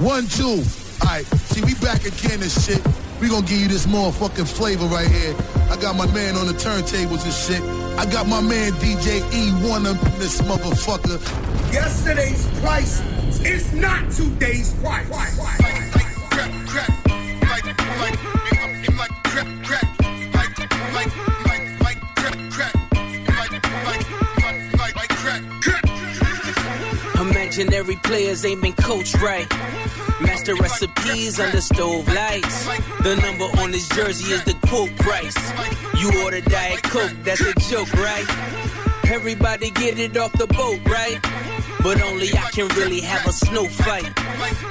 One, two. All right, see, we back again and shit. We gonna give you this motherfucking flavor right here. I got my man on the turntables and shit. I got my man DJ Ewone up in this motherfucker. Yesterday's price is not today's price. Imaginary players ain't been coached right. Master recipes under stove lights. The number on this jersey is the quote price. You order Diet Coke, that's a joke, right? Everybody get it off the boat, right? But only I can really have a snow fight.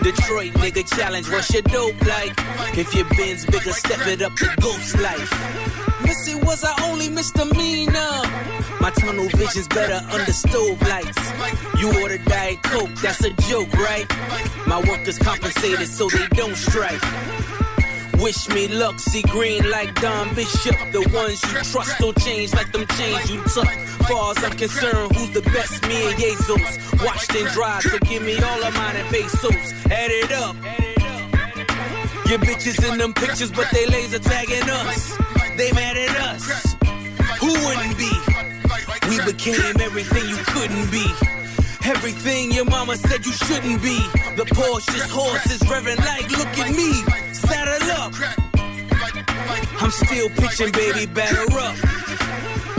Detroit nigga challenge, what's your dope like? If your bin's bigger, step it up to ghost life. Missy was I only misdemeanor. My tunnel vision's better under stove lights. You order Diet Coke, that's a joke, right? My workers compensated so they don't strike. Wish me luck, see green like Don Bishop. The ones you trust don't change like them chains you took. Far as I'm concerned, who's the best? Me and Jesus. Washed and dried, so give me all of mine and pesos. Add it up. Your bitches in them pictures, but they laser tagging us. They mad at us. Who wouldn't be? We became everything you couldn't be. Everything your mama said you shouldn't be. The Porsche's horses revving like, look at me. Saddle up. I'm still pitching, baby, batter up.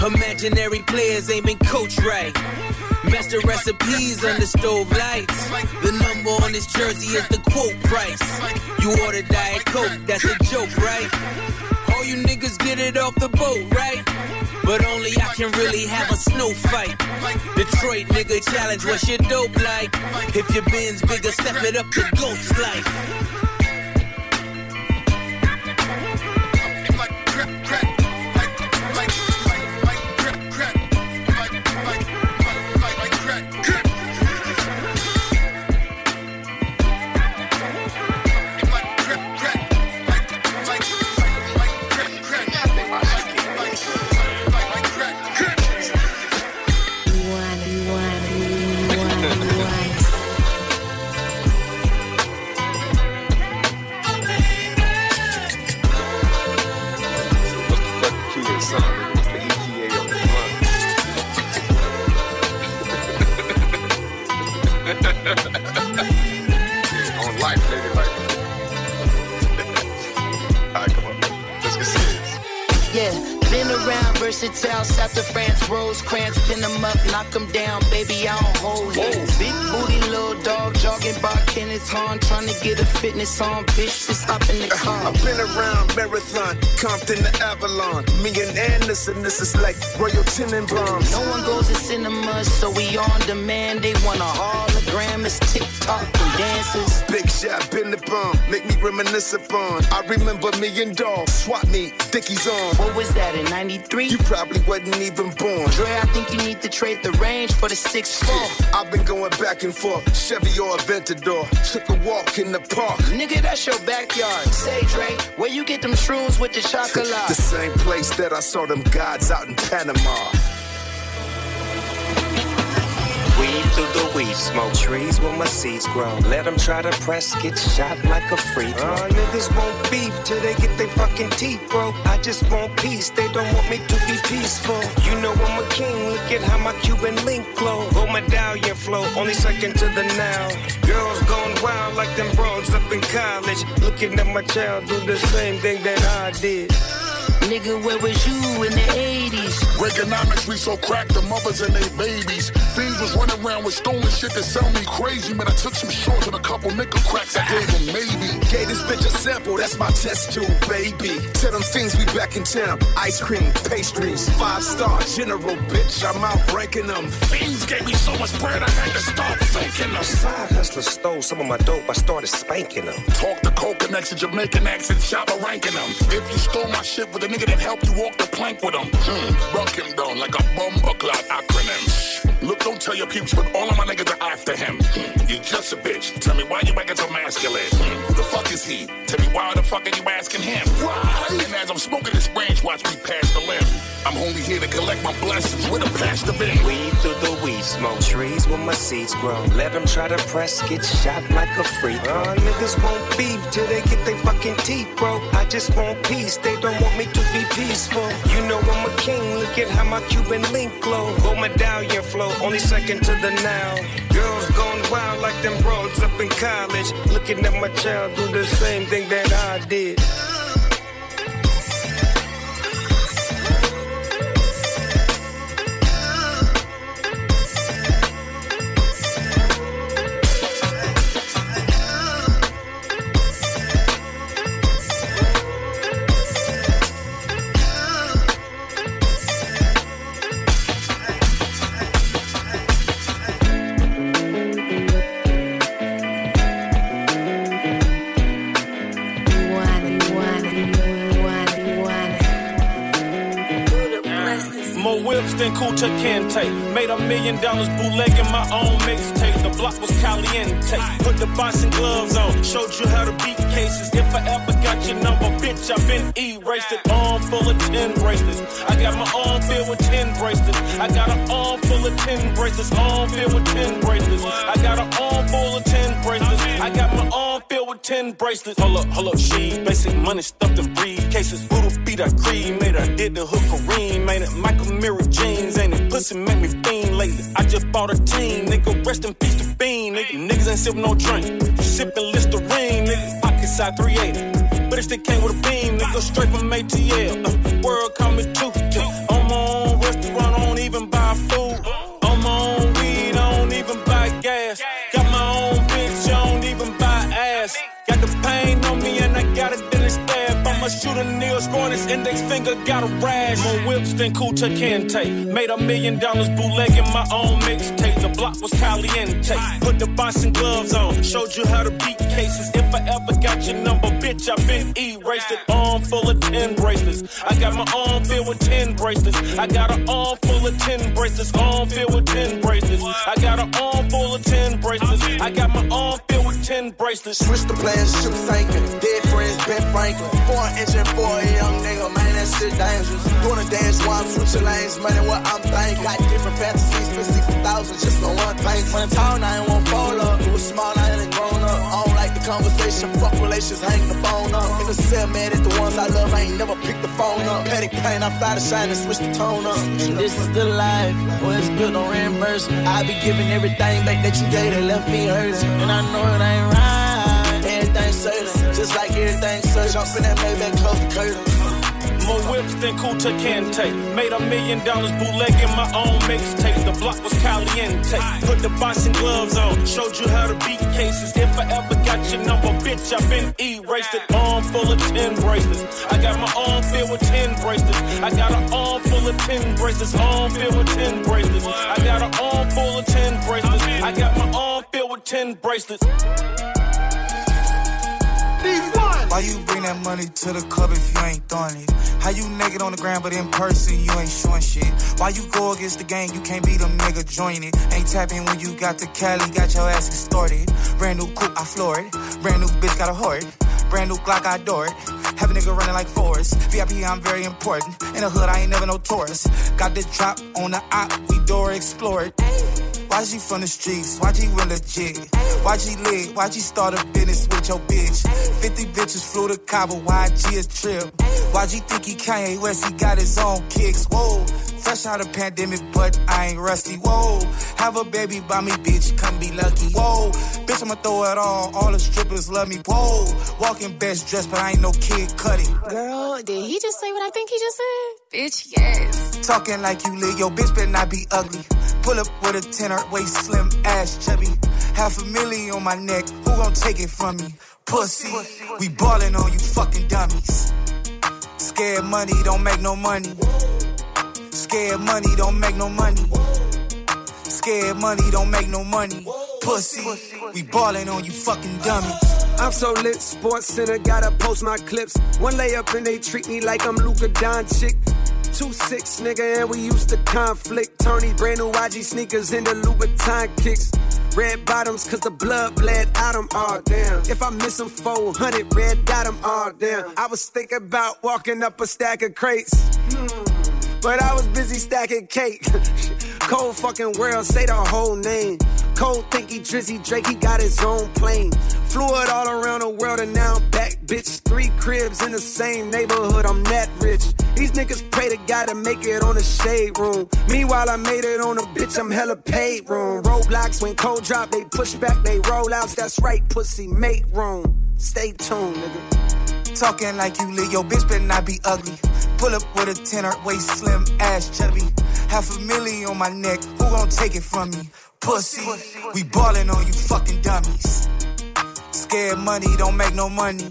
Imaginary players ain't been coached right. Master recipes under stove lights. The number on this jersey is the quote price. You order Diet Coke, that's a joke, right? You niggas get it off the boat, right? But only I can really have a snow fight. Detroit nigga challenge, what's your dope like? If your bin's bigger, step it up to ghost life. Versatile, south of France, Rosecrans, pin them up, knock them down, baby, I don't hold hands. Big booty, little dog, jogging by Kenneth Hahn, trying to get a fitness on, bitch, just hop in the uh-huh. car. I've been around Marathon, Compton to Avalon, me and Anderson, this is like Royal Tenenbaums. No one goes to cinema, so we on demand, they want a hologram, it's TikTok and dances. Big shot, been the bomb, make me reminisce upon. I remember me and Dog, swap me, Dickies on. What was that, in 93? You probably wasn't even born. Dre, I think you need to trade the range for the 6'4. I've been going back and forth, Chevy or Aventador. Took a walk in the park. Nigga, that's your backyard. Say, Dre, where you get them shrooms with the chocolate? the same place that I saw them gods out in Panama. Weed through the weed smoke. Trees where my seeds grow. Let them try to press, get shot like a free throw. Uh, niggas want beef till they get their fucking teeth broke. I just want peace, they don't want me to be peaceful. You know I'm a king, look at how my Cuban link glow. Gold medallion flow, only second to the now. Girls gone wild like them bros up in college. Looking at my child do the same thing that I did. Nigga, where was you in the 80s? Reaganomics, we so cracked the mothers and their babies. Thieves was running around with stolen shit that sell me crazy. Man, I took some shorts and a couple nickel cracks. I gave them maybe. Gave this bitch a sample, that's my test tube, baby. Tell them things we back in town. Ice cream, pastries, five star general, bitch. I'm out ranking them. Fiends gave me so much bread, I had to start faking them. Side hustlers stole some of my dope, I started spanking them. Talk to coke accent, Jamaican accent, shopper ranking them. If you stole my shit with a nigga that helped you walk the plank with him, hmm, rock him down like a bumper clock acronym. Look, don't tell your peeps, but all of my niggas are after him. You just a bitch. Tell me why you acting so masculine. Who the fuck is he? Tell me why the fuck are you asking him? Why? And as I'm smoking this branch, watch me pass the limb. I'm only here to collect my blessings. with a pastor been? Weed through the weed smoke. Trees where my seeds grow. Let them try to press, get shot like a freak. Uh, niggas won't beef till they get their fucking teeth broke. I just want peace. They don't want me to be peaceful. You know I'm a king. Look at how my Cuban link glow. Go medallion. Only second to the now. Girls gone wild like them broads up in college. Looking at my child do the same thing that I did. Million dollars bootlegging my own mixtape. The block was caliente. Put the boxing gloves on. Showed you how to beat cases. If I ever got your number, bitch, I've been erased. It arm full of 10 bracelets. I got my arm filled with 10 bracelets. I got an arm full of 10 bracelets. Arm filled with 10 bracelets. I got an arm full of 10 bracelets. I got my arm with 10 bracelets. Hold up, hold up, she. Basic money stuffed in briefcases. Voodoo beat I cremated. I did the hook Kareem. Made it Michael Mirror jeans. Ain't it pussy make me fiend lately. I just bought a team. Nigga, rest in peace to Bean. Nigga, niggas ain't sipping no drink. Sipping Listerine. Nigga, pocket side 380. But if they came with a beam, nigga, straight from ATL. Uh, world me too. Shoot a nail, scoring his index finger, got a rash. More whips than Kunta Kinte. Made a million dollars bootlegging my own mixtape. The block was caliente. Put the boxing gloves on, showed you how to beat cases. If I ever got your number, bitch, I been erased. It arm full of 10 bracelets. I got my arm filled with 10 bracelets. I got an arm full of 10 bracelets. Arm filled with 10 bracelets. I got an arm full of 10 bracelets. I got my arm filled with 10 bracelets. Switch the plans, ship sinking. Dead friends, Ben Franklin. Four engine for a young nigga, man, that shit dangerous. Doing a dance while I'm switching lanes, money what I'm thinking. Got different fantasies for 60,000 just on one thing. When I'm tall, I ain't won't fall up. It was small, I ain't grown up. I don't like the conversation, fuck relations, hang the phone up. In the cell, man, at the ones I love, I ain't never pick the phone up. Petty pain, I fly to shine and switch the tone up. This is the life, well, it's good on reimbursement. I be giving everything back that you gave that left me hurting. And I know it ain't right, everything. Jump in that Maybach, close the curtain. More whips than Kunta Kinte. Made a million dollars bootlegging my own mixtape. The block was caliente. Put the boxing gloves on. Showed you how to beat cases. If I ever got your number, bitch, I've been erased. An arm full of 10 bracelets. I got my arm filled with 10 bracelets. I got an arm full of 10 bracelets. Arm filled with 10 bracelets. I got an arm full of 10 bracelets. I got my arm filled with 10 bracelets. Why you bring that money to the club if you ain't throwing it? How you naked on the ground, but in person you ain't showing shit? Why you go against the game, you can't be them nigga join it? Ain't tapping when you got the Cali, got your ass extorted. Brand new coupe, I floor it. Brand new bitch, got a hoard. Brand new Glock, I adore it. Have a nigga running like Forrest. VIP, I'm very important. In the hood, I ain't never no tourist. Got the drop on the op, we door explore it. Why she from the streets? Why she real legit? Why she lit? Why she start a business with your bitch? 50 bitches flew to Cabo, why G a trip? Why G think he Kanye West? He got his own kicks. Whoa, fresh out of pandemic, but I ain't rusty. Whoa, have a baby by me, bitch, come be lucky. Whoa, bitch, I'ma throw it all. All the strippers love me. Whoa, walking best dressed, but I ain't no kid cutting. Girl, did he just say what I think he just said? Bitch, yes. Talking like you lit, yo, bitch better not be ugly. Pull up with a tenor, waist slim, ass chubby. Half a million on my neck, who gon' take it from me? Pussy, we ballin' on you fucking dummies. Scared money don't make no money. Scared money don't make no money. Scared money don't make no money. Pussy, we ballin' on you fucking dummies. I'm so lit, Sports Center, gotta post my clips. One layup and they treat me like I'm Luka Doncic. Two six nigga, and we used to conflict. Tony brand new YG sneakers in the Louboutin kicks. Red bottoms, cause the blood bled out them, oh damn. If I miss them 400, red dot them, oh damn. I was thinking about walking up a stack of crates. But I was busy stacking cake. Cold fucking world, say the whole name. Cold think he Drizzy Drake, he got his own plane. Flew it all around the world and now I'm back, bitch. Three cribs in the same neighborhood, I'm that rich. These niggas pray to God to make it on the shade room. Meanwhile, I made it on a bitch, I'm hella paid room. Roadblocks when cold drop, they push back, they roll outs. That's right, pussy, make room. Stay tuned, nigga. Talking like you live, your bitch better not be ugly. Pull up with a tenor, waist slim, ass chubby. Half a million on my neck, who gon' take it from me? Pussy, we ballin' on you fucking dummies. Scared money don't make no money.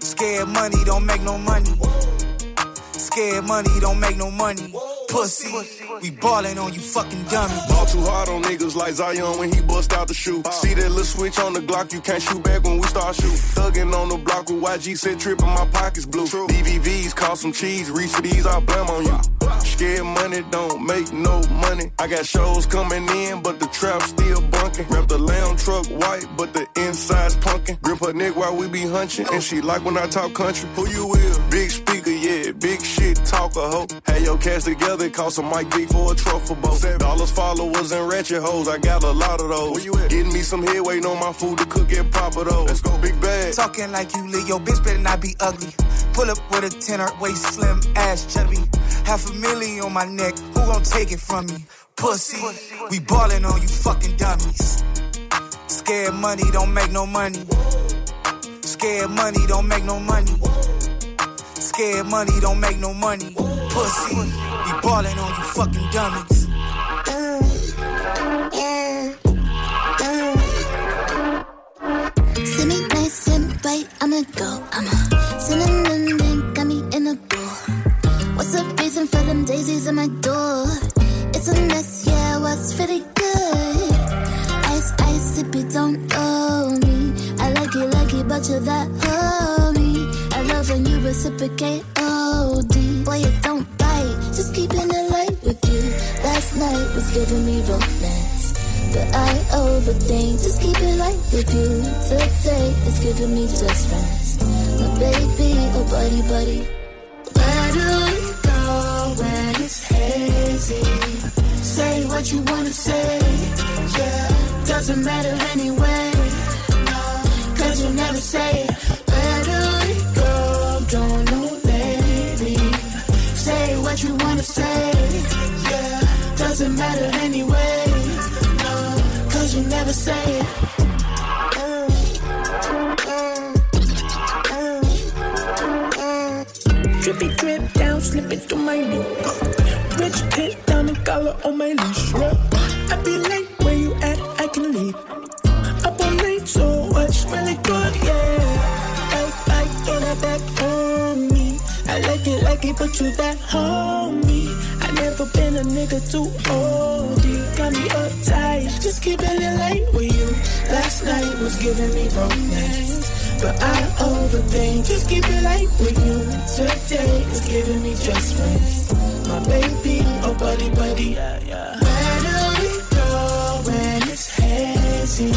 Scared money don't make no money. Scared money don't make no money. Pussy, we ballin' on you fucking dummies. Ball too hard on niggas like Zion when he bust out the shoe. See that little switch on the Glock, you can't shoot back when we start shoot. Thuggin' on the block with YG said trippin', my pockets blue. BVVs cost some cheese, reach for these, I'll blame on you. Scared money don't make no money. I got shows coming in, but the trap still bunkin'. Wrap the lamb truck white, but the inside's punkin'. Grip her neck while we be hunchin', and she like when I talk country. Who you with? Big speaker, yeah, big shit talker, ho. Had your cast together, cost a mic B for a truffle boat. Dollars, followers, and ratchet hoes, I got a lot of those. Where you at? Getting me some head, waiting on my food to cook and pop it though. Let's go, big bag. Talking like you lit, your bitch better not be ugly. Pull up with a tenor, waist slim, ass chubby. Half a million on my neck, who gon' take it from me? Pussy, we ballin' on you fucking dummies. Scared money don't make no money. Scared money don't make no money. Scared money don't make no money. Pussy, we ballin' on you fucking dummies. Reciprocate OD. Boy, you don't bite, just keeping it light with you. Last night was giving me romance. But I overthink, just keep it light with you. Today is giving me just friends. My baby, oh buddy, buddy. Where do we go when it's hazy? Say what you wanna say, yeah. Doesn't matter anyway. Cause you never say it. Say it. Drippy drip down, slipping through my knee. Rich pit down the collar on my leash. I be late where you at, I can leave. Up all night, so what's really good, yeah. Like, like, in a back on me. I like it, like it, but you that homie. I never been a nigga too old. You got me uptight, keeping it light with you. Last night was giving me romance. But I overthink, just keep it light with you. Today is giving me just friends. My baby, oh buddy, buddy. Where do we go when it's hazy?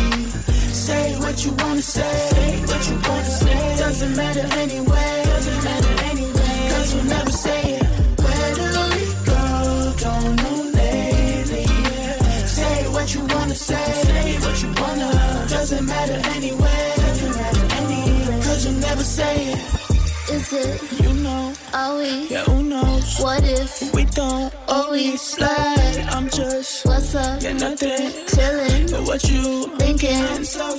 Say what you wanna say, say what you wanna say. Doesn't matter anyway, don't slide. I'm just, What's up? yeah, nothing. Chillin', But what you thinking. I'm so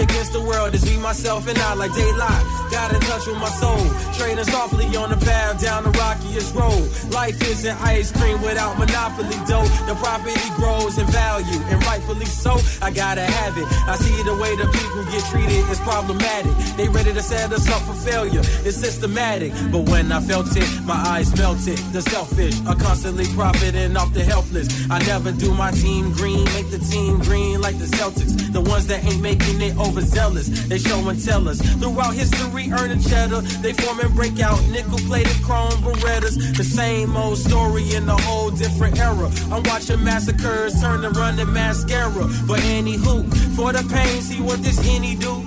Against the world is me, myself, and I like daylight. Got in touch with my soul. Trading softly on the path down the rockiest road. Life isn't ice cream without monopoly dough. The property grows in value, and rightfully so. I gotta have it. I see the way the people get treated problematic. They ready to set us up for failure. It's systematic. But when I felt it, my eyes melted. The selfish are constantly profiting off the helpless. I never do my team green, make the team green like the Celtics. The ones that ain't making it overzealous. They show and tell us. Throughout history, earning cheddar. They form and break out nickel plated chrome Berettas. The same old story in a whole different era. I'm watching massacres turn to running mascara. But anywho, for the pain, see what this henny do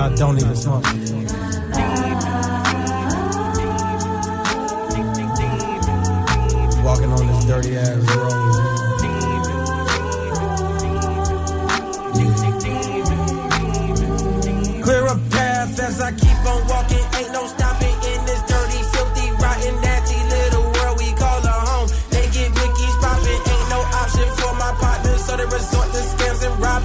I don't even smoke. Walking on this dirty ass road.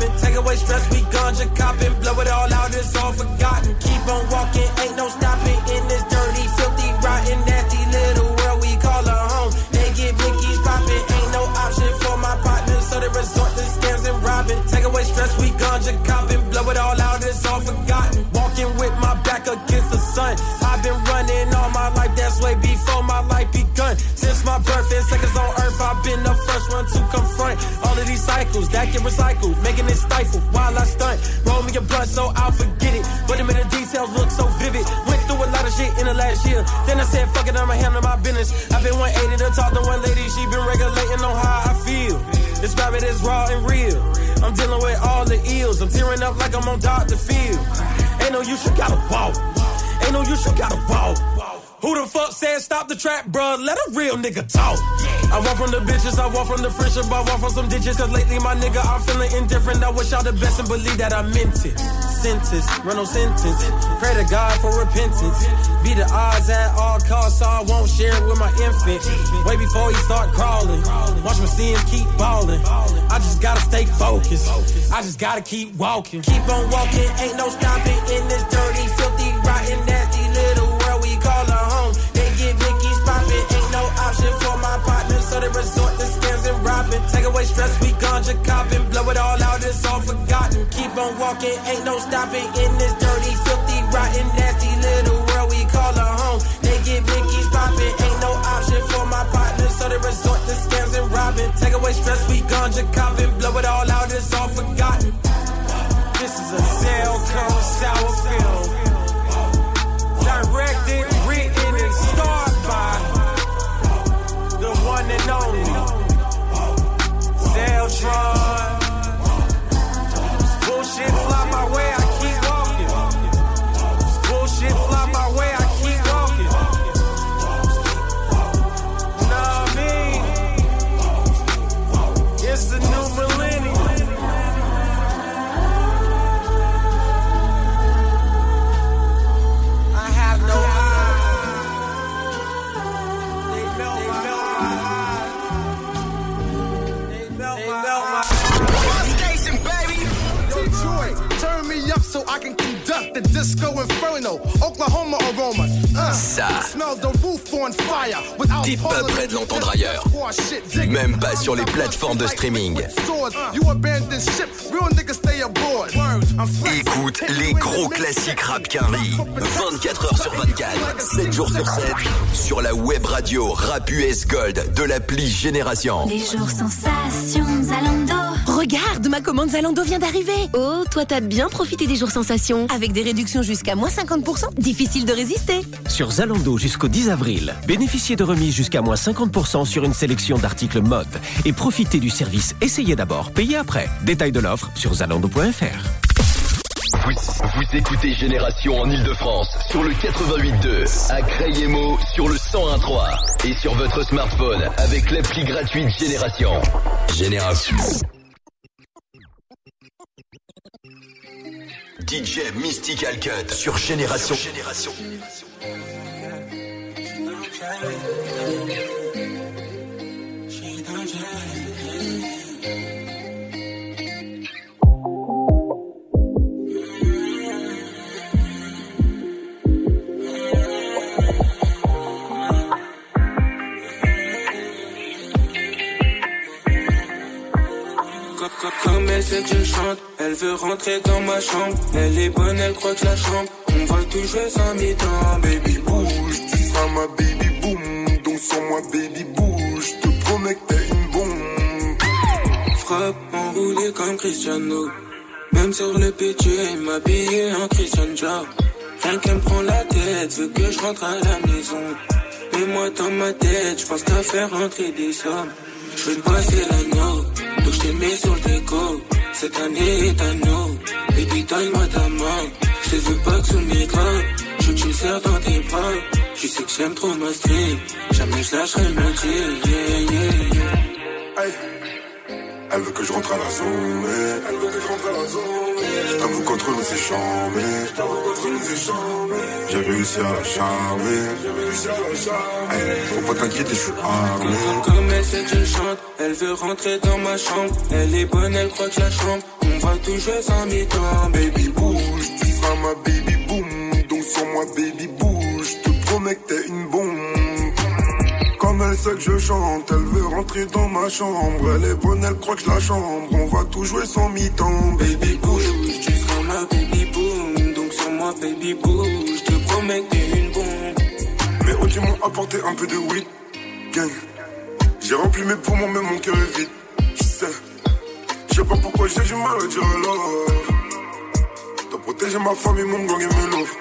Scams. Take away stress, we ganja copping, blow it all out, it's all forgotten. Keep on walking, ain't no stopping in this dirty, filthy, rotten, nasty little world we call a home. They get Mickey's popping, ain't no option for my partners, so they resort to scams and robbing. Take away stress, we ganja copping, blow it all out, it's all forgotten. Walking with my back against the sun. I've been running all my life, that's way before my life begun. My birth and seconds on earth, I've been the first one to confront all of these cycles that get recycled, making it stifle while I stunt. Roll me a blunt so I'll forget it, but the minute details look so vivid. Went through a lot of shit in the last year. Then I said, fuck it, I'ma handle my business. I've been 180 to talk to one lady, she been regulating on how I feel. Describe it as raw and real. I'm dealing with all the ills. I'm tearing up like I'm on Dr. Field. Ain't no use, you gotta walk. Ain't no use, you gotta walk. Who the fuck said stop the trap, bruh? Let a real nigga talk. I walk from the bitches, I walk from the friendship, I walk from some ditches. Cause lately, my nigga, I'm feeling indifferent. I wish y'all the best and believe that I meant it. Sentence, run no sentence. Pray to God for repentance. Be the odds at all costs, so I won't share it with my infant. Way before he start crawling. Watch my sins keep balling. I just gotta stay focused. I just gotta keep walking. Keep on walking, ain't no stopping in this dirty, filthy, rotten, nasty away stress, we ganja copping, blow it all out, it's all forgotten. Keep on walking, ain't no stopping in this dirty, filthy, rotten, nasty little world we call a home. They get Mickey's popping, ain't no option for my partners, so they resort to scams and robbing. Take away stress, we ganja copping, blow it all out, it's all forgotten. This is a Zelco sour film. Zeltron. The disco inferno. Oklahoma aroma. Uh, Ça. Smell the roof on fire. Without T'es pas prêt de l'entendre ailleurs. Même pas sur les plateformes de streaming. Écoute les gros classiques rap Quinry. 24 heures sur 24, 7 jours sur 7, sur la web radio Rap US Gold de l'appli Génération. Les jours sensations à Lando. Regarde, ma commande Zalando vient d'arriver. Oh, toi t'as bien profité des jours sensations. Avec des réductions jusqu'à moins 50%, difficile de résister. Sur Zalando jusqu'au 10 avril, bénéficiez de remises jusqu'à moins 50% sur une sélection d'articles mode et profitez du service Essayez d'abord, payez après. Détail de l'offre sur zalando.fr. Vous, vous écoutez Génération en Ile-de-France sur le 88.2, à Crayemo sur le 101.3 et sur votre smartphone avec l'appli gratuite Génération. Génération. DJ Mystical Cut sur Génération. Génération. Comme elle sait que je chante, elle veut rentrer dans ma chambre. Elle est bonne, elle croit que la chambre. On va tout jouer sans mi-temps, baby bouge. Tu seras ma baby boom, donc sur moi baby bouge. Te promets que t'es une bombe. Frappe enroulée comme Cristiano. Même sur le PQ, m'habiller en Christian. Rien qu'elle me prend la tête, veut que je rentre à la maison. Et moi dans ma tête, je pense qu'à faire rentrer des sommes. Je veux passer l'agneau, je t'ai mis sur le déco. Cette année est à nous, baby donne-moi ta main. Je te veux pas que sous le micro, je veux que tu me dans tes bras. Tu sais que j'aime trop ma stream, jamais je lâcherai deal, yeah, yeah, yeah. Elle veut que je rentre à la zone, eh. elle veut que je rentre à la zone. Je t'avoue qu'entre nous c'est je t'avoue c'est chambé. J'ai réussi à la charmer, j'ai réussi à la charmer. Hey, faut pas t'inquiéter, je suis armé. Comme elle que je chante, elle veut rentrer dans ma chambre. Elle est bonne, elle croit que la chambre. On va tout jouer mi-temps, baby bouge. Tu seras ma baby boom, donc sur moi baby bouge. Je te promets que t'es une bombe. Elle sait que je chante, elle veut rentrer dans ma chambre. Elle est bonne, elle croit que je la chambre. On va tout jouer sans mi-temps, baby bouge. Tu seras ma baby boom, donc sur moi baby bouge. Je te promets que t'es une bombe. Mes OG m'ont apporté un peu de weed, gang. J'ai rempli mes poumons, mais mon cœur est vide. Je sais, je sais pas pourquoi j'ai du mal à dire alors. T'as protégé ma famille, mon gang et mes love.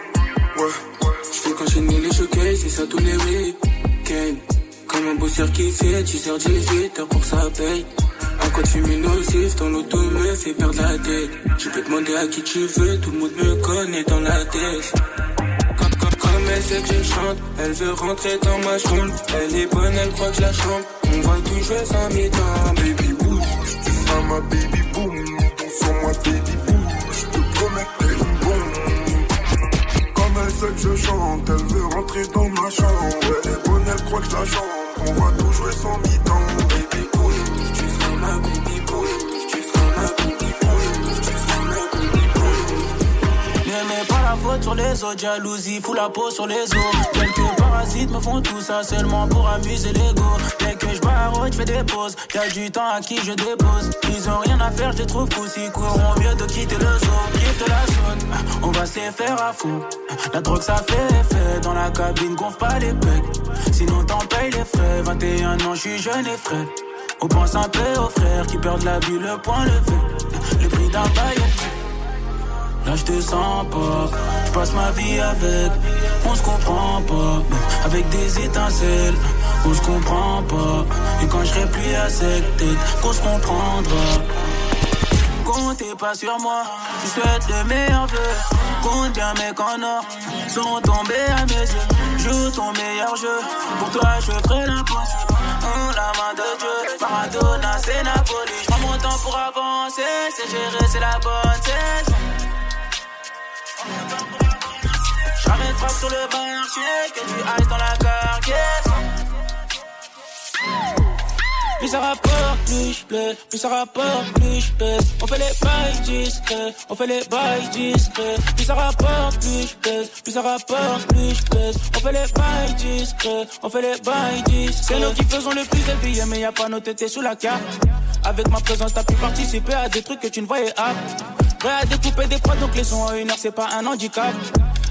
Ouais. Je fais qu'enchaîner les showcases, c'est ça tous les week-ends. Comme un bosseur qui fait, tu sers 18 heures pour sa paye. À quoi tu nocif, ton auto me fait perdre la tête. Je peux demander à qui tu veux, tout le monde me connaît dans la tête. Comme, elle sait que je chante, elle veut rentrer dans ma chambre. Elle est bonne, elle croit que je la chante. On va tout jouer sans mi-temps, baby bouge. Tu seras ma baby boom, sur moi baby bouge. Je te promets que t'es une. Comme elle sait que je chante, elle veut rentrer dans ma chambre. Elle croit que je la. On va tout jouer sans mi-temps, baby bouge. Tu seras ma baby faute sur les autres, jalousie, fous la peau sur les os. Quelques parasites me font tout ça seulement pour amuser l'ego. Dès que je barre, je fais des pauses. Y'a du temps à qui je dépose. Ils ont rien à faire, je les trouve coussi. Courons mieux de quitter le zoo. Quitte la zone, on va se faire à fond. La drogue ça fait effet. Dans la cabine, gonfle pas les pecs. Sinon t'en payes les frais. 21 ans, je suis jeune et frais. On pense un peu aux frères qui perdent la vie, le point levé. Le prix d'un bail Là je te sens pas, je passe ma vie avec, on se comprend pas, avec des étincelles, on se comprend pas. Et quand je serai plus à cette tête, qu'on se comprendra. Comptez pas sur moi, je souhaite le meilleur vœu. Compte bien mes canards sont tombés à mes yeux. Joue ton meilleur jeu, pour toi je ferai l'impossible. La main de Dieu, Maradona c'est Napoli. Je prends mon temps pour avancer, c'est gérer, c'est la bonne J'ramène frappe sur le marché, que tu ailles dans la carcaisse. Plus ça rapporte, plus je. Plus ça rapporte, plus je. On fait les bails discrets, on fait les bails discrets. Plus ça rapporte, plus je. Plus ça rapporte, plus je. On fait les bails discrets, on fait les bails discrets. C'est nous qui faisons le plus de billets, mais y a pas nos tétés sous la carte. Avec ma présence, t'as pu participer à des trucs que tu ne voyais pas. Prêt à découper des prods, donc les sons en une heure, c'est pas un handicap.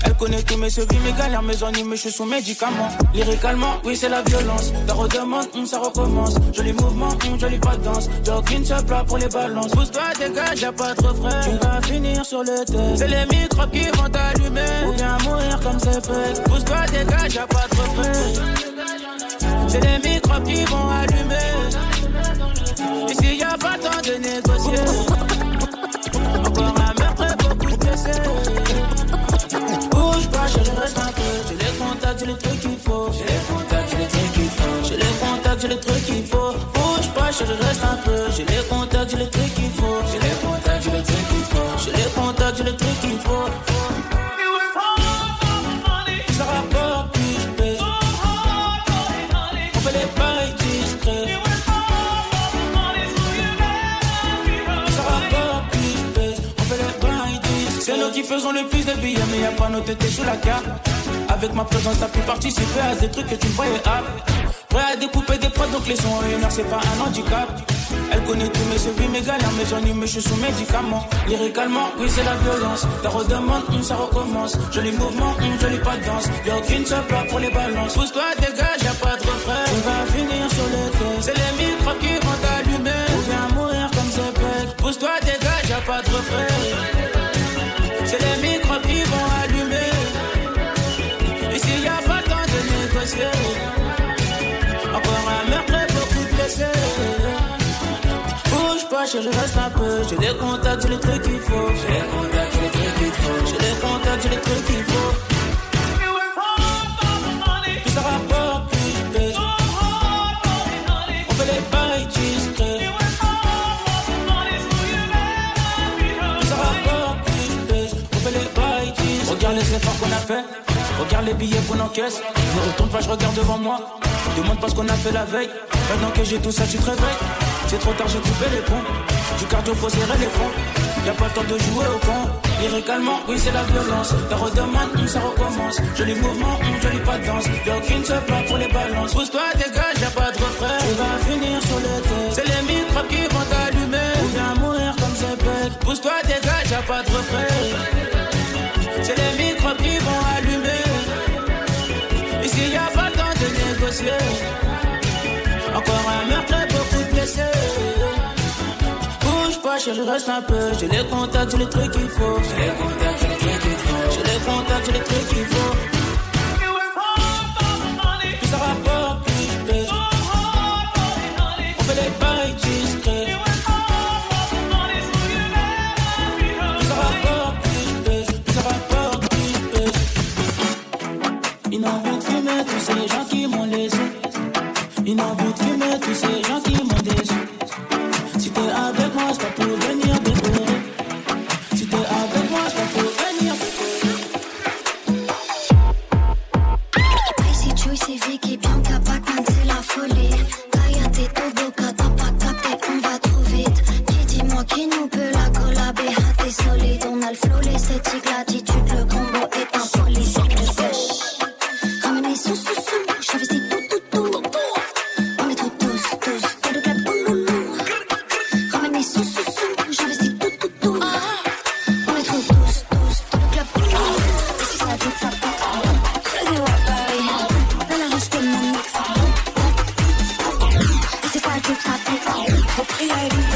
Elle connaît tous mes sevis, mes galères, mes ennuis, mais je suis sous médicaments. Lyricalement, oui, c'est la violence. Ta redemande, hum, ça recommence. Joli mouvement, hum, jolie pas de danse. Jogging, se plat pour les balances. Pousse-toi, dégage, y'a pas trop frais. Tu vas finir sur le thé. C'est les microbes qui vont t'allumer. Ou bien mourir comme c'est fait. Pousse-toi, dégage, y'a pas trop frais. C'est les microbes qui vont allumer. Ici, y a pas temps de négocier. Encore un meurtre, beaucoup de blessés je reste un peu. J'ai les contacts, j'ai les trucs qu'il faut. J'ai les contacts, j'ai les trucs qu'il faut. J'ai les contacts, j'ai les trucs qu'il faut. Bouge pas, je reste un peu. J'ai les contacts, faisons le plus de billets, mais y'a pas nos têtes sous la carte. Avec ma présence, t'as pu participer à des trucs que tu ne voyais pas. Prêt à découper des prods, donc les sons en c'est pas un handicap. Elle connaît tous mes sévices, mes galères, mes ennuis, mais je suis sous médicaments. Lyricalement, oui, c'est la violence. Ta redemande, hum, ça recommence. Joli mouvement, hum, jolie pas de danse. Y'a aucune seule plat pour les balances. Pousse-toi, dégage, y'a pas de refrain. Tu vas finir sur le thé. C'est les microbes qui vont t'allumer. Ou bien mourir comme ce pec. Pousse-toi, dégage, y'a pas de refrain. Chérie, reste un peu. J'ai les contacts, j'ai les trucs qu'il faut. J'ai les contacts, j'ai les trucs qu'il faut. J'ai les contacts, j'ai les trucs qu'il faut. Plus je. On fait les je. Regarde les efforts qu'on a fait. Regarde les billets qu'on encaisse. Ne retourne pas, je regarde devant moi. Demande pas ce qu'on a fait la veille. Maintenant que j'ai tout ça, tu te réveilles. C'est trop tard, j'ai coupé les ponts. Du cardio, faut serrer les ponts. Y'a pas le temps de jouer au con. Lyricalement, oui, c'est la violence. Ta redemande, hum, ça recommence. Joli mouvement, jolie pas de danse. Y'a aucune seule plat pour les balances. Pousse-toi, dégage, y'a pas de refrain. Tu vas finir sur le thé. C'est les microbes qui vont t'allumer. Ou bien mourir comme c'est bête. Pousse-toi, dégage, y'a pas de refrain. C'est les microbes qui vont allumer. Ici y a pas le temps de négocier. Chérie, reste un peu. J'ai les contacts, j'ai les trucs qu'il faut. J'ai les contacts, j'ai les trucs qu'il faut. J'ai les contacts, j'ai les trucs qu'il faut. Fait.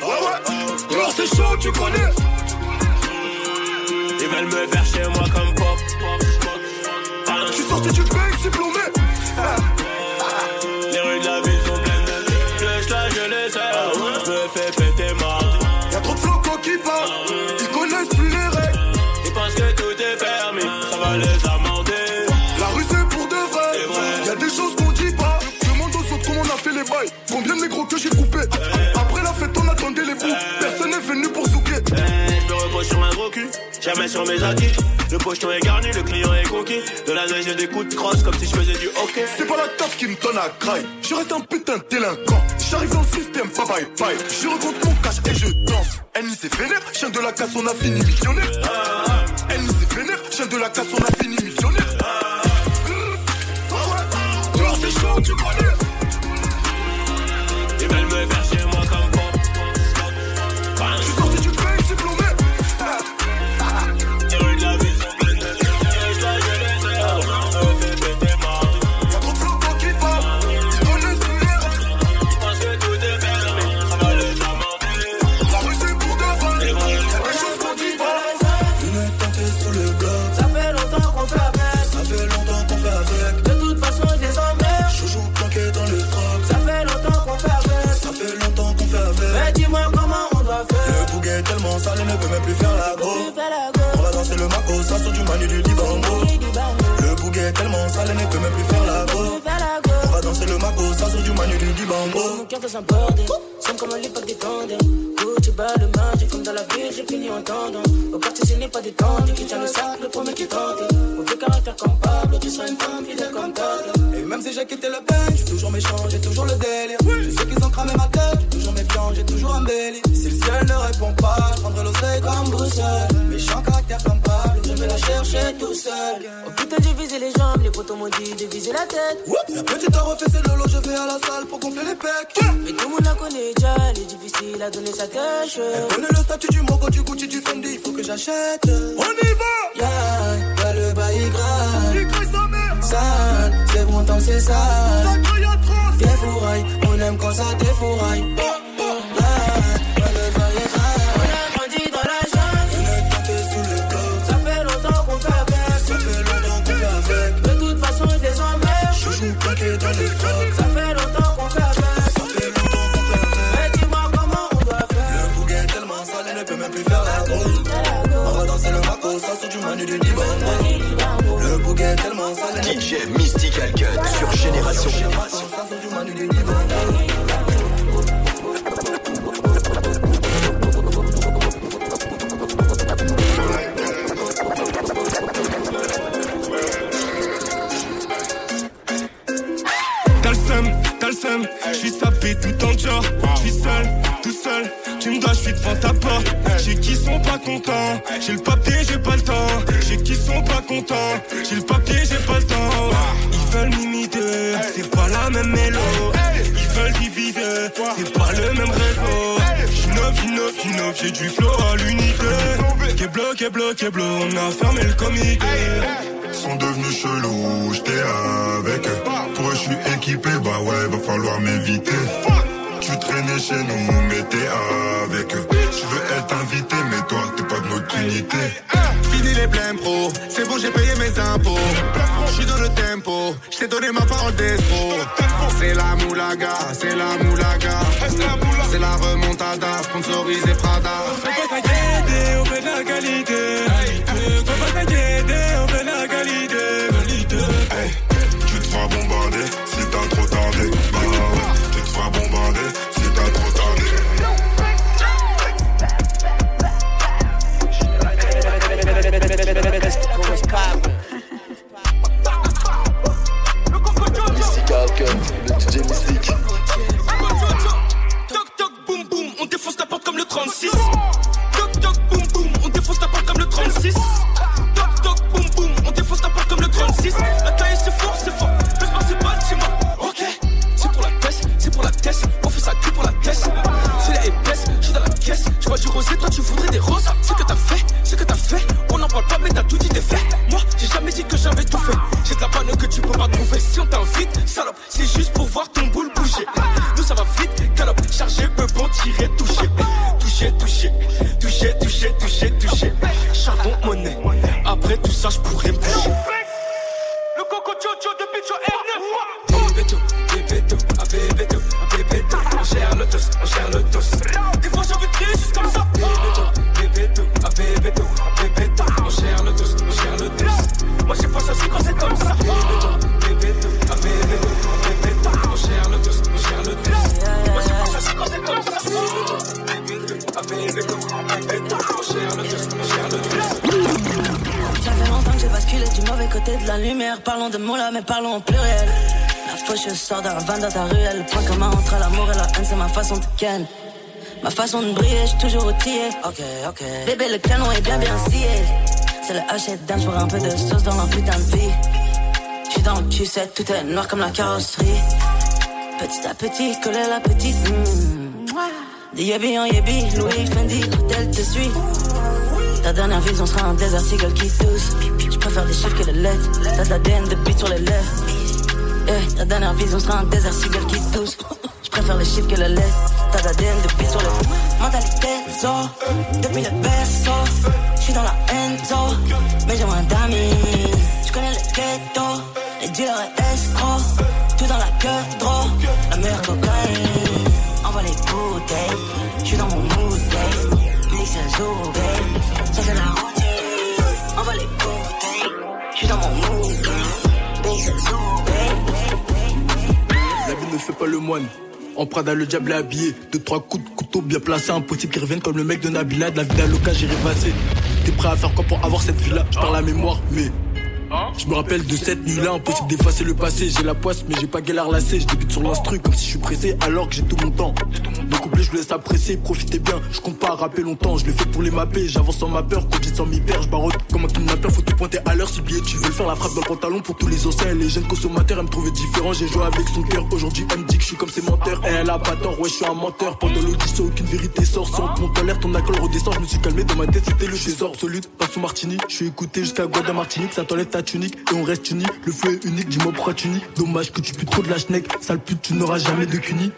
La raconte. Ouais, c'est chaud, tu connais. Ils veulent me faire chez moi comme pop. Je suis sorti du bec, c'est jamais sur mes acquis. Le pocheton est garni, le client est conquis. De la neige et des coups de crosse comme si je faisais du hockey. C'est pas la taf qui me donne à craille. Je reste un putain de délinquant. J'arrive dans le système, bye bye bye. Je recompte mon cash et je danse. Ennemi c'est vénère, chien de la casse, on a fini millionnaire. Ennemi c'est vénère, chien de la casse, on a fini millionnaire. Ah ouais, dehors c'est chaud, tu connais. Sale, ne peut même plus faire la go. Tu. On va danser le mako, ça sur du manu du dibango. Mon cœur dans un bordel, comme à l'époque des tendres. Gucci bas le j'ai comme dans la ville, j'ai fini en tendant. Au quartier, ce n'est pas des tendres, qui tient le sac, le premier qui tente. Mauvais caractère comme Pablo, tu seras une femme fidèle comme Todd. Et même si j'ai quitté le bench, j'suis toujours méchant, j'ai toujours le délire. Je sais qu'ils ont cramé ma tête, toujours méfiant, j'ai toujours un délit. Si le ciel ne répond pas, je prendrai l'oseille comme boussole. Méchant caractère comme Pablo, je vais la chercher tout seul. Oh putain, les potos m'ont dit de viser la tête. La petite a refait ses lolo, je vais à la salle pour gonfler les pecs. Mais tout le monde la connaît déjà, elle est difficile à donner sa cache. Elle connaît le statut du Mogo, du Gucci, du Fendi, faut que j'achète. On y va. Yeah, y'a le bail grave. Il. Sale, c'est bon tant c'est Ça sale. crie atroce. Défouraille, on aime quand ça défouraille. Yeah, y'a le j't'ai donné ma parole d'escroc. C'est la moulaga, c'est la moulaga. C'est la remontada, sponsorisé Prada. Après tout ça, je pourrais me bouger. Le coco chocho de Picho R9 Bébéto, bébéto, ah bébéto, ah bébéto On gère le dos, on gère le dos Des fois j'ai envie de crier juste comme ça de la lumière. Parlons de mots mais parlons au pluriel. La fauche sort d'un van dans ta ruelle. Le point commun entre l'amour et la haine, c'est ma façon de ken. Ma façon de briller, j'suis toujours outillé. Ok, ok. Bébé, le canon est bien bien scié. C'est le H&M pour un peu de sauce dans la putain de vie. J'suis dans le sais, tout est noir comme la carrosserie. Petit à petit, coller la petite. mm. Des yébi en yébi, Louis Fendi, hôtel te suit. Ta dernière vision sera un désert qui tousse. Je préfère les chiffres que les lettres. T'as de l'ADN de bite sur les lèvres. Eh, ta dernière vision sera un désert seagull qui tousse. Je préfère les chiffres que les lettres. T'as de l'ADN de bite sur les Mentalité, zo. Depuis le berceau. J'suis dans la enzo. Mais j'ai moins d'amis. J'connais le ghetto. Les dealers et escrocs. Tout dans la queue, trop. La meilleure cocaïne. Envoie les bouteilles. J'suis dans mon mood, babe. Mix et La vie ne fait pas le moine. En Prada, le diable est habillé. Deux, trois coups de couteau bien placés. Impossible qu'ils reviennent comme le mec de Nabila. De la vie d'Aloca, j'ai rêvassé. T'es prêt à faire quoi pour avoir cette vie-là? Je parle la mémoire, mais. Je me rappelle de cette nuit-là, impossible d'effacer le passé. J'ai la poisse, mais j'ai pas galère lassé. Je débute sur l'instru comme si je suis pressé, alors que j'ai tout mon temps. Le couplet, je vous laisse apprécier, profitez bien. Je compte pas rapper longtemps, je le fais pour les mapper. J'avance sans ma peur, j'ai sans m'y perdre. Je barotte comme un kidnappeur, faut te pointer à l'heure. Si billet, tu veux le faire, la frappe dans le pantalon pour tous les anciens. Les jeunes consommateurs, elle me trouvaient différent. J'ai joué avec son cœur. Aujourd'hui, elle me dit que je suis comme ses menteurs. Et elle a pas tort, ouais, je suis un menteur. Pendant l'audition, aucune vérité sort. Sans mon alerte, ton accord redescend. Je me suis calmé dans ma tête, c'était le trésor absolu. Pas sous Martini, je suis écouté jusqu'à Guada Martinique. Ça t'enlève et on reste unis. Le feu est unique, dis-moi pourquoi tu nies. Dommage que tu pues trop de la schneck. Sale pute, tu n'auras jamais de cuni.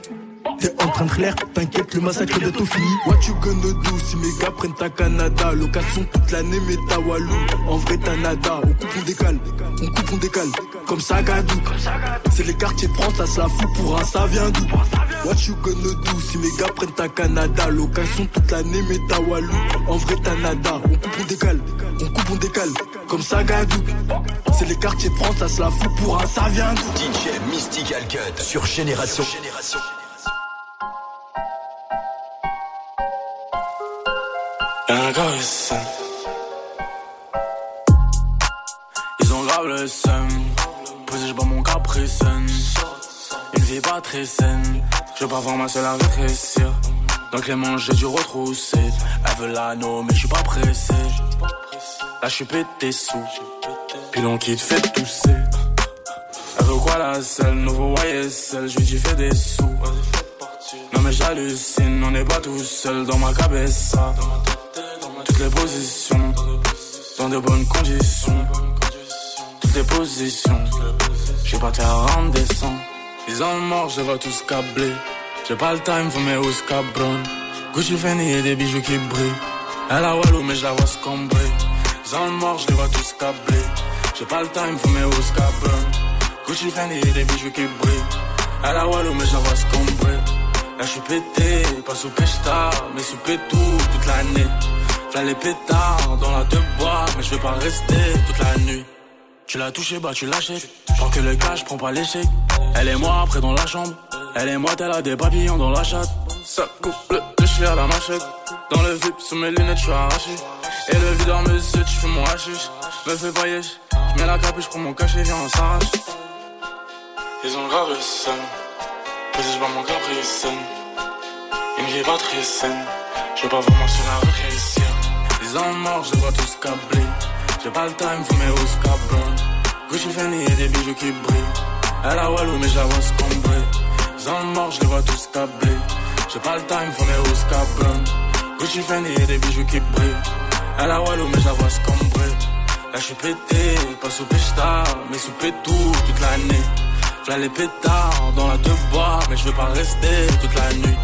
T'es en train de clair, t'inquiète, le massacre est bientôt fini. What you gonna do si mes gars prennent ta Canada? Location toute l'année, mais ta Walou. En vrai, t'as nada. On coupe, on décale. On coupe, on décale. Comme ça, Gadou. C'est les quartiers de France, ça se la fout pour un, ça vient d'où? What you gonna do si mes gars prennent ta Canada? Location toute l'année, mais ta Walou. En vrai, t'as nada. On coupe, on décale. On coupe, on décale. Comme ça, Gadou. C'est les quartiers de France, ça se la fout pour un, ça vient d'où? DJ Mystical Cut sur Génération. Le seum. Ils ont grave le seum. Posé, je bois mon capricène. Une vie pas très saine. Je veux pas voir ma seule. Donc les manches, j'ai dû retrousser. Elle veut l'anneau, mais je suis pas pressé. Là, je suis pété sous. Pilon qui te fait tousser. Elle veut quoi la selle, nouveau YSL, je lui dis fais des sous. Non mais j'hallucine, on n'est pas tout seul dans ma cabessa. Toutes les positions, dans de bonnes conditions. Toutes les positions, j'ai pas terre à rendre. Ils ont mort, je vois tous câblés. J'ai pas le time, faut mes hausses cabron. Gucci Fendi et des bijoux qui brillent. Elle a Walou, mais je la vois se combrer. Ils ont mort, je les vois tous câblés. J'ai pas le time, faut mes hausses cabron. Gucci Fendi et des bijoux qui brillent. Elle a Walou, mais je la vois se combrer. Là, je suis pété, pas sous Peshta, mais sous Pétou toute l'année. Flà, les pétards dans la deux bois, mais je vais pas rester toute la nuit. Tu l'as touché, bah tu l'achètes. Prends que le cash, prends pas l'échec. Elle et moi après dans la chambre. Elle et moi, a des papillons dans la chatte. Ça coupe le déchiré à la machette. Dans le VIP, sous mes lunettes, je suis arraché. Et le videur me dit, tu fais mon hashish. Me fais pas yesh. Je mets la capuche pour mon cachet, viens, on s'arrache. Ils ont grave le seum. Je bois mon capricène. Une vie pas très saine. Je veux pas vraiment sur la rétrécir. Ils ont mort, je vois tous câblés. J'ai pas le time, faut mes hausses cabron. Gucci Fendi et des bijoux qui brillent. Elle a Walou, mais je la Ils ont mort, je les vois tous câblés. J'ai pas le time, faut mes hausses cabron. Gucci Fanny et des bijoux qui brillent. Elle a Wallo, mais je la vois se cambrer. Là, je suis pété, pas sous pétard, mais sous tout toute l'année. V'là les pétards dans la deux bois, mais je veux pas rester toute la nuit.